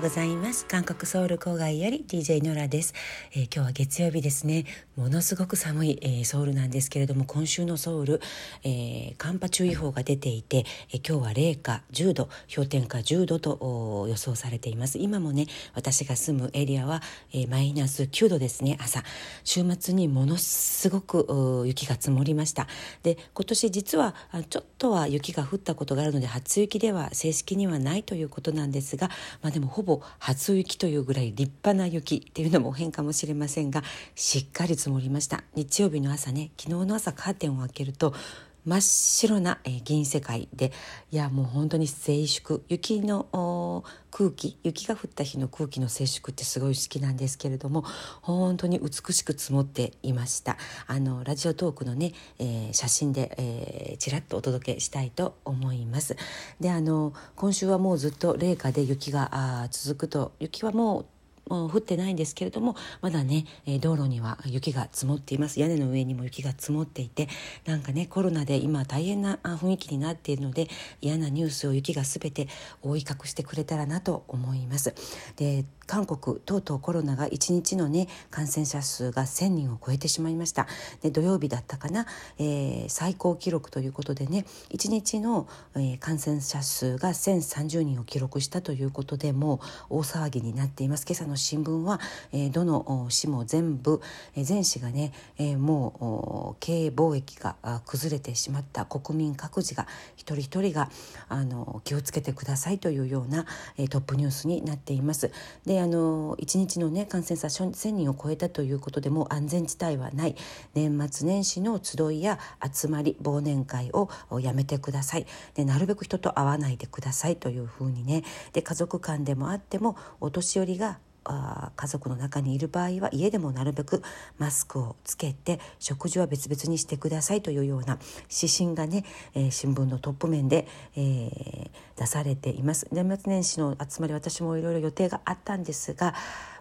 うございます。韓国ソウル郊外より DJ ノラです、えー、今日は月曜日ですね。ものすごく寒い、えー、ソウルなんですけれども今週のソウル、えー、寒波注意報が出ていて、え今日は零下10度氷点下10度と予想されています。今もね私が住むエリアは、えマイナス9度ですね朝。週末にものすごく雪が積もりました。で今年実はちょっとは雪が降ったことがあるので初雪では正式にはないということなんですがまあ、でもほぼ初雪というぐらい立派な雪っていうのも変かもしれませんがしっかり積もりました。日曜日の朝ね昨日の朝カーテンを開けると真っ白な、えー、銀世界でいやもう本当に静粛。雪の空気雪が降った日の空気の静粛ってすごい好きなんですけれども本当に美しく積もっていました。あのラジオトークのね、えー、写真で、えー、ちらっとお届けしたいと思います。であの今週はもうずっと冷夏で雪が続くと雪はもう降ってないんですけれどもまだね、え道路には雪が積もっています。屋根の上にも雪が積もっていてなんかねコロナで今大変な雰囲気になっているので嫌なニュースを雪が全て覆い隠してくれたらなと思います。で韓国とうとうコロナが1日のね感染者数が1,000人を超えてしまいました。で土曜日だったかな、えー、最高記録ということでね1日の、えー、感染者数が1,030人を記録したということでもう大騒ぎになっています。今朝の新聞は、えー、どの市も全部、えー、全市がね、えー、もう経営貿易が崩れてしまった国民各自が一人一人があの気をつけてくださいというような、えー、トップニュースになっています。であの1日の、ね、感染者1,000人を超えたということでもう安全地帯はない。年末年始の集いや集まり忘年会をやめてください。でなるべく人と会わないでくださいというふうにね。で家族間でもあってもお年寄りがあ家族の中にいる場合は家でもなるべくマスクをつけて食事は別々にしてくださいというような指針がね、えー、新聞のトップ面で、えー、出されています。年末年始の集まり私もいろいろ予定があったんですが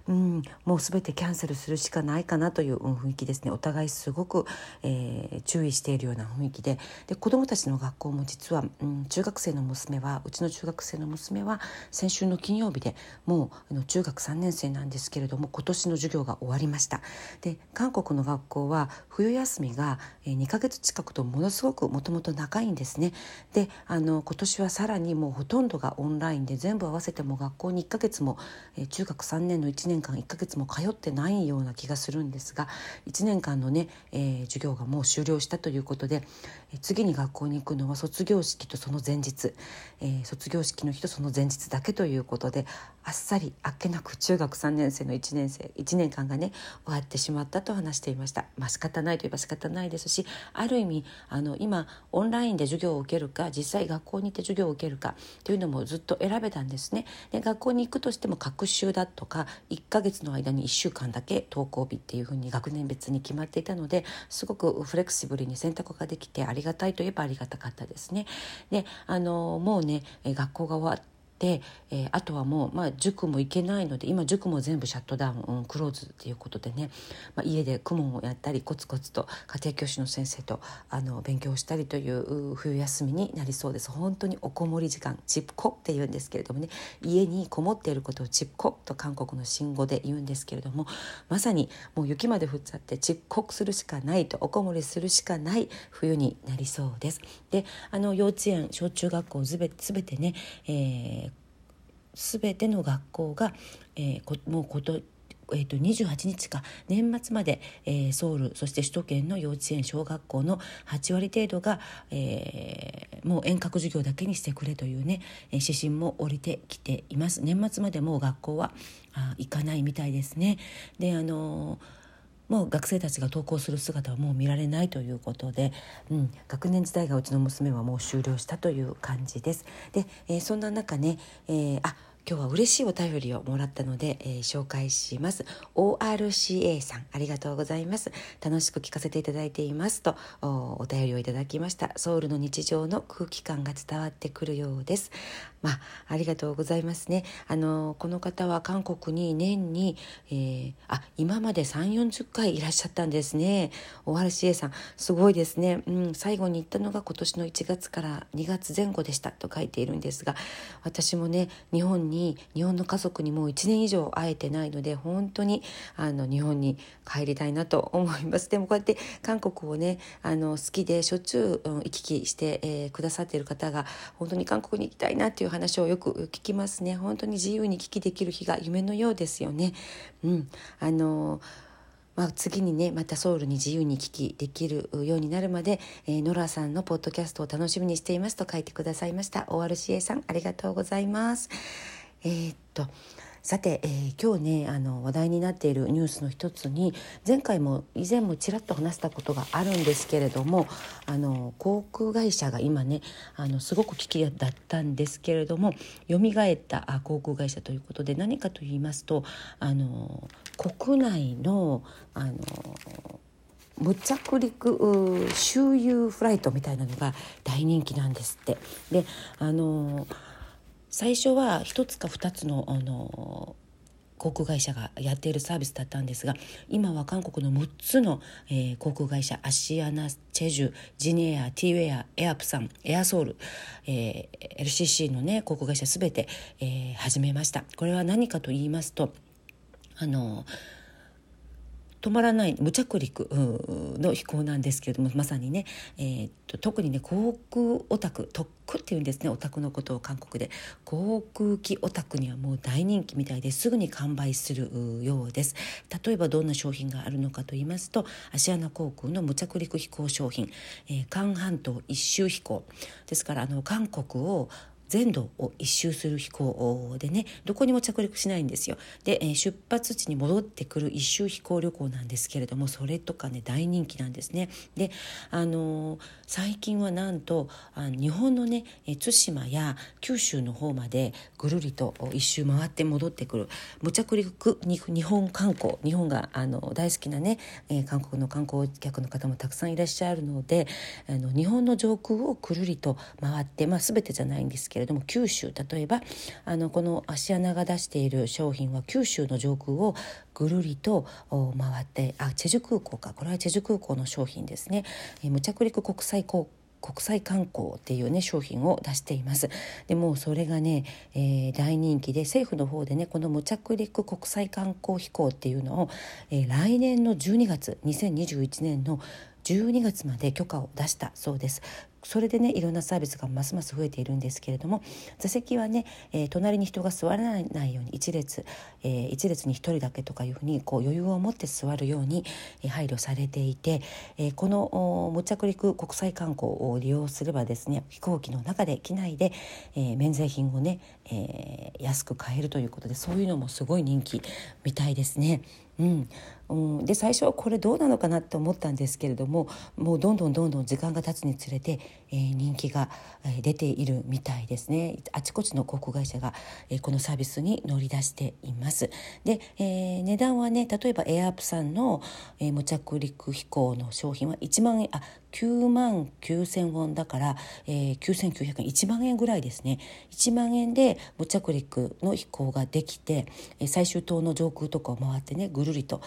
うん、もう全てキャンセルするしかないかなという雰囲気ですね。お互いすごく、えー、注意しているような雰囲気で。で子どもたちの学校も実は、うん、中学生の娘はうちの中学生の娘は先週の金曜日でもうあの中学3年生なんですけれども今年の授業が終わりました。で韓国の学校は冬休みが2ヶ月近くとものすごくもともと長いんですね。であの今年はさらにもうほとんどがオンラインで全部合わせても学校に1ヶ月も、えー、中学3年の1年年間1ヶ月も通ってないような気がするんですが1年間のね、えー、授業がもう終了したということで、え、次に学校に行くのは卒業式とその前日、えー、卒業式の日とその前日だけということであっさりあっけなく中学3年生の1年生1年間がね終わってしまったと話していました。まあ仕方ないといえば仕方ないですしある意味あの今オンラインで授業を受けるか実際学校に行って授業を受けるかというのもずっと選べたんですね。で学校に行くとしても学習だとか1ヶ月の間に1週間だけ登校日っていうふうに学年別に決まっていたのですごくフレキシブルに選択ができてありがたいといえばありがたかったですね。であのもうね学校が終わで、えー、あとはもう、まあ、塾も行けないので今塾も全部シャットダウン、うん、クローズっていうことでね、まあ、家で公文をやったりコツコツと家庭教師の先生とあの勉強したりという冬休みになりそうです本当におこもり時間チップコって言うんですけれどもね家にこもっていることをチップコと韓国の信号で言うんですけれどもまさにもう雪まで降っちゃってチップコするしかないとおこもりするしかない冬になりそうです。であの幼稚園小中学校すべてね、えー全ての学校が、えー、もうことえー、と28日か年末まで、えー、ソウルそして首都圏の幼稚園小学校の8割程度が、えー、もう遠隔授業だけにしてくれというね指針も降りてきています年末までもう学校はあ行かないみたいですねであのーもう学生たちが登校する姿はもう見られないということで、うん、学年時代がうちの娘はもう終了したという感じです。で、えー、そんな中ね、えー、あ今日は嬉しいお便りをもらったので、えー、紹介します。ORCA さんありがとうございます。楽しく聞かせていただいていますとお便りをいただきました。ソウルの日常の空気感が伝わってくるようです。まあ、ありがとうございますね。あのこの方は韓国に年に、えー、あ今まで3 4 0回いらっしゃったんですね。ORCA さんすごいですね、うん、最後に行ったのが今年の1月から2月前後でしたと書いているんですが私もね日本本に日本の家族にもう1年以上会えてないので本当にあの日本に帰りたいなと思います。でもこうやって韓国をねあの好きでしょっちゅう、うん、行き来して、えー、くださっている方が本当に韓国に行きたいなっていう話をよく聞きますね。本当に自由に行き来できる日が夢のようですよね。うん、あのまあ、次にねまたソウルに自由に聞きできるようになるまで、えー、ノラさんのポッドキャストを楽しみにしていますと書いてくださいました。ORCA さんありがとうございます。えー、っとさて、えー、今日ねあの話題になっているニュースの一つに前回も以前もちらっと話したことがあるんですけれどもあの航空会社が今ねあのすごく危機だったんですけれども蘇った航空会社ということで何かと言いますとあの国内のあの無着陸周遊フライトみたいなのが大人気なんですって。であの最初は1つか2つのあの航空会社がやっているサービスだったんですが今は韓国の6つの、えー、航空会社アシアナチェジュジニエアティーウェアエアプサンエアソール、えー、LCC のね航空会社全て、えー、始めました。これは何かと言いますとあの止まらない無着陸の飛行なんですけれどもまさにね、えー、と特にね航空オタク特区っていうんですねオタクのことを韓国で。航空機オタクにはもう大人気みたいですぐに完売するようです。例えばどんな商品があるのかと言いますとアシアナ航空の無着陸飛行商品、えー、韓半島一周飛行。ですからあの韓国を全土を一周する飛行でねどこにも着陸しないんですよ。で、え出発地に戻ってくる一周飛行旅行なんですけれどもそれとかね大人気なんですね。であのー、最近はなんとあ日本のね対馬や九州の方までぐるりと一周回って戻ってくる無着陸日本観光日本があの大好きなね、え、韓国の観光客の方もたくさんいらっしゃるのであの日本の上空をくるりと回って、まあ、全てじゃないんですけどれども九州例えばあのこの芦穴が出している商品は九州の上空をぐるりと回ってあチェジュ空港か。これはチェジュ空港の商品ですね、えー、無着陸国際航空国際観光っていうね商品を出しています。でもそれがね、えー、大人気で政府の方でねこの無着陸国際観光飛行っていうのを、えー、来年の12月2021年の12月まで許可を出したそうです。それでねいろんなサービスがますます増えているんですけれども座席はね、えー、隣に人が座らないように一列、えー、一列に一人だけとかいうふうにこう余裕を持って座るように、配慮されていて、えー、この無着陸国際観光を利用すればですね飛行機の中で機内で、えー、免税品をね、えー、安く買えるということでそういうのもすごい人気みたいですね。うんうん、で最初はこれどうなのかなって思ったんですけれどももうどんどんどんどん時間が経つにつれて、えー、人気が、出ているみたいですね。あちこちの航空会社が、えー、このサービスに乗り出しています。で、えー、値段はね例えばエアープさんの、えー、無着陸飛行の商品は1万円あ9万9,000ウォンだから、えー、9,900円1万円ぐらいですね。1万円で無着陸の飛行ができて、最終島の上空とかを回ってねぐるりと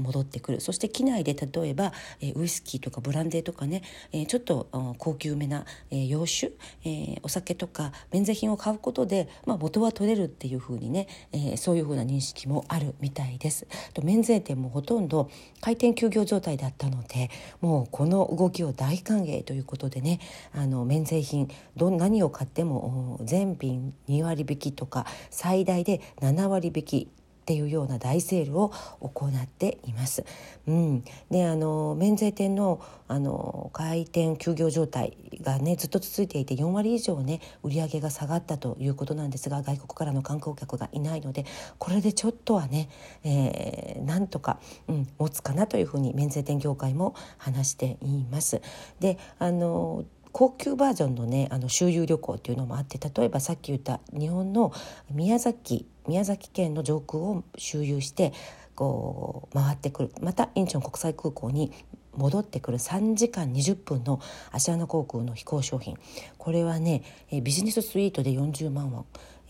戻ってくるそして機内で例えば、え、ウイスキーとかブランデーとかね、え、ちょっと高級めな、え、洋酒、え、お酒とか免税品を買うことで、まあ、元は取れるっていうふうにね、え、そういうふうな認識もあるみたいです。と免税店もほとんど開店休業状態だったのでもうこの動きを大歓迎ということでねあの免税品ど何を買っても全品2割引きとか最大で7割引きっていうような大セールを行っています。うん、であの免税店のあの開店休業状態がねずっと続いていて4割以上ね売り上げが下がったということなんですが外国からの観光客がいないのでこれでちょっとはね、えー、なんとか、うん、持つかなというふうに免税店業界も話しています。であの高級バージョンのねあの周遊旅行っていうのもあって例えばさっき言った日本の宮崎宮崎県の上空を周遊してこう回ってくる。またインチョン国際空港に戻ってくる。3時間20分のアシアナ航空の飛行商品。これはねビジネススイートで40万ウォン。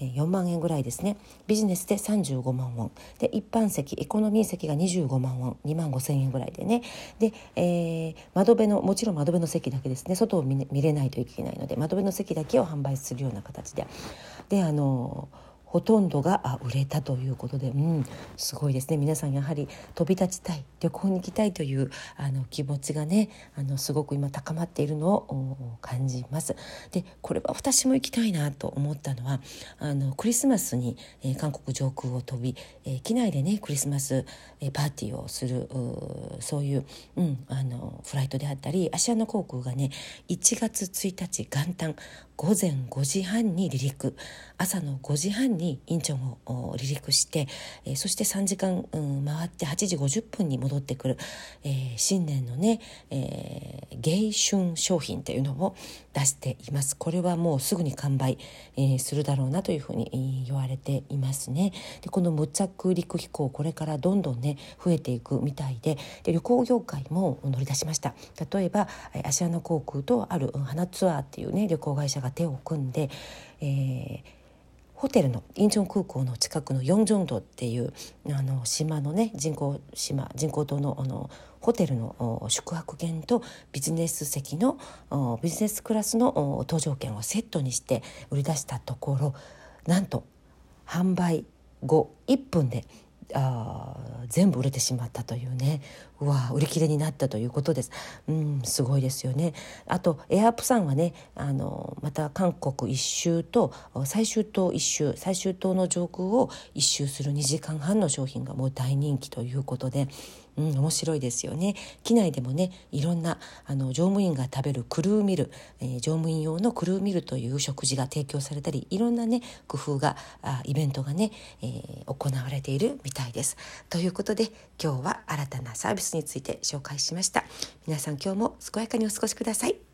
4万円ぐらいですね。ビジネスで35万ウォン。で一般席エコノミー席が25万ウォン。2万5千円ぐらいでね。で、えー、窓辺のもちろん窓辺の席だけですね。外を見れないといけないので窓辺の席だけを販売するような形で。であのほとんどが売れたということで、うん、すごいですね皆さんやはり飛び立ちたい旅行に行きたいというあの気持ちがねあのすごく今高まっているのを感じます。でこれは私も行きたいなと思ったのはあのクリスマスに、えー、韓国上空を飛び、えー、機内でねクリスマス、えー、パーティーをするそういう、うん、あのフライトであったりアシアナ航空がね1月1日元旦午前5時半に離陸朝の5時半にインチョンを離陸して、えー、そして3時間、うん、回って8時50分に戻ってくる、えー、新年のね、えー、迎春商品というのを出しています。これはもうすぐに完売、えー、するだろうなというふうに言われていますね。でこの無着陸飛行これからどんどんね増えていくみたいでで旅行業界も乗り出しました。例えばアシアナ航空とある花ツアーっていうね旅行会社が手を組んで、えー、ホテルのインチョン空港の近くのヨンジョンドっていうあの島のね人工島人工島のあのホテルの宿泊券とビジネス席のビジネスクラスの搭乗券をセットにして売り出したところなんと販売後1分であ全部売れてしまったというねうわ売り切れになったということです。うんすごいですよね。あとエアプサンはねあのまた韓国一周と最終島一周最終島の上空を一周する2時間半の商品がもう大人気ということでうん、面白いですよね。機内でもねいろんなあの乗務員が食べるクルーミル、えー、乗務員用のクルーミルという食事が提供されたりいろんなね工夫があイベントがね、えー、行われているみたいです。ということで今日は新たなサービススについて紹介しました。皆さん今日も健やかにお過ごしください。